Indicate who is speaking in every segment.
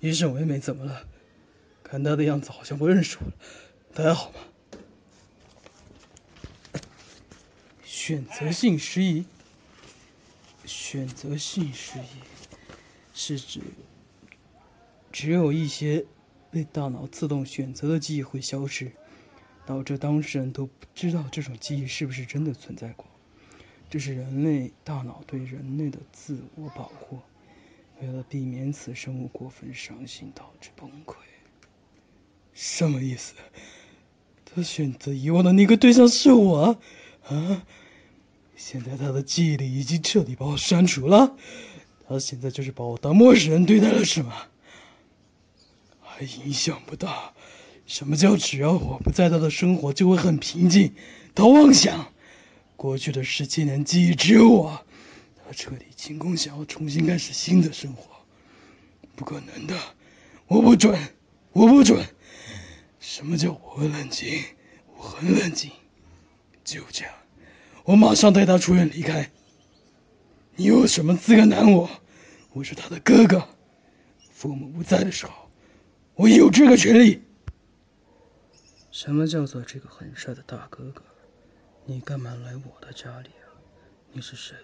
Speaker 1: 医生妹妹怎么了？看她的样子好像不认识我了。她还好吗？选择性失忆。选择性失忆是指只有一些被大脑自动选择的记忆会消失，导致当事人都不知道这种记忆是不是真的存在过。这是人类大脑对人类的自我保护，为了避免此生物过分伤心导致崩溃。什么意思？他选择遗忘的那个对象是我？啊？现在他的记忆里已经彻底把我删除了，他现在就是把我当陌生人对待了，是吗？还影响不大。什么叫只要我不在他的生活就会很平静？他妄想。过去的十七年记忆只有我，他彻底清空，想要重新开始新的生活，不可能的，我不准，我不准。什么叫我很冷静？我很冷静，就这样，我马上带他出院离开。你有什么资格拦我？我是他的哥哥，父母不在的时候，我有这个权利。什么叫做这个很帅的大哥哥？你干嘛来我的家里啊？你是谁？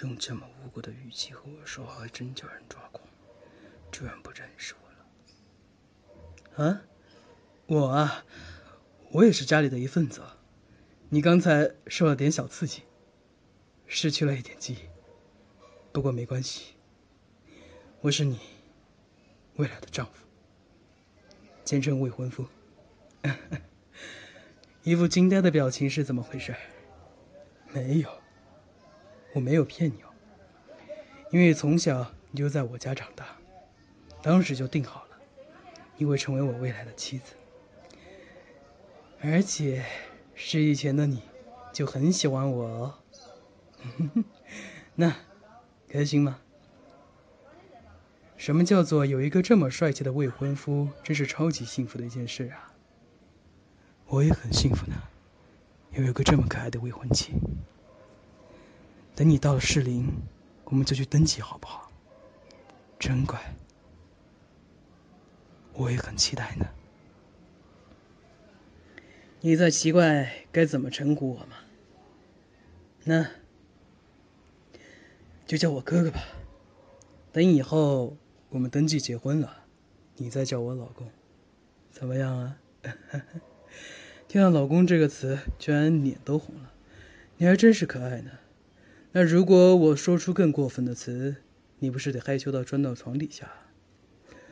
Speaker 1: 用这么无辜的语气和我说话，还真叫人抓狂。居然不认识我了？啊？我啊，我也是家里的一份子。你刚才受了点小刺激，失去了一点记忆。不过没关系，我是你未来的丈夫，简称未婚夫。一副惊呆的表情是怎么回事？没有，我没有骗你哦。因为从小你就在我家长大，当时就定好了，你会成为我未来的妻子。而且，是以前的你，就很喜欢我哦。那，开心吗？什么叫做有一个这么帅气的未婚夫？真是超级幸福的一件事啊！我也很幸福呢，有一个这么可爱的未婚妻。等你到了适龄，我们就去登记，好不好？真乖，我也很期待呢。你在奇怪该怎么称呼我吗？那就叫我哥哥吧。等以后我们登记结婚了，你再叫我老公，怎么样啊？听到“老公”这个词，居然脸都红了。你还真是可爱呢。那如果我说出更过分的词，你不是得害羞到钻到床底下？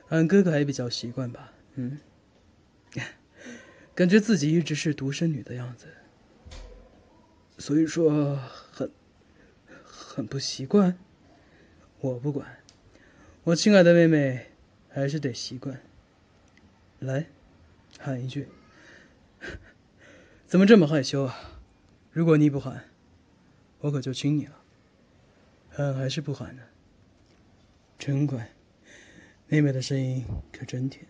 Speaker 1: 俺哥哥还比较习惯吧？嗯，感觉自己一直是独生女的样子，所以说很很不习惯。我不管，我亲爱的妹妹还是得习惯。来，喊一句。怎么这么害羞啊？如果你不喊，我可就亲你了。喊还是不喊呢？真乖，妹妹的声音可真甜。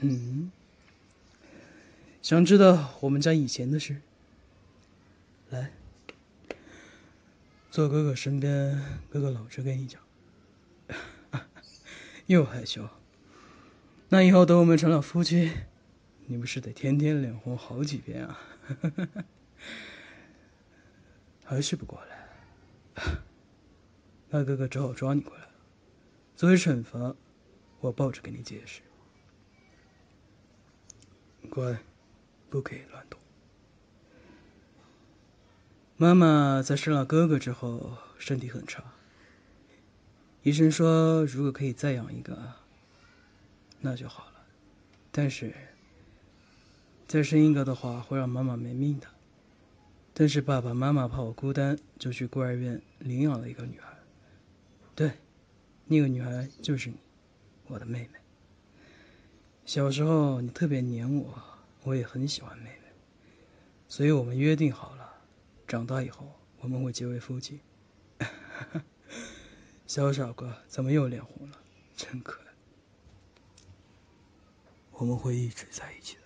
Speaker 1: 嗯，想知道我们家以前的事？来，坐哥哥身边，哥哥老实跟你讲。又害羞？那以后等我们成了夫妻。你不是得天天脸红好几遍啊？还是不过来？那哥哥只好抓你过来了。作为惩罚，我抱着给你解释。乖，不可以乱动。妈妈在生了哥哥之后身体很差，医生说如果可以再养一个，那就好了。但是。再生一个的话，会让妈妈没命的。但是爸爸妈妈怕我孤单，就去孤儿院领养了一个女孩。对，那个女孩就是你，我的妹妹。小时候你特别黏我，我也很喜欢妹妹，所以我们约定好了，长大以后我们会结为夫妻。小傻瓜，怎么又脸红了？真可爱。我们会一直在一起的。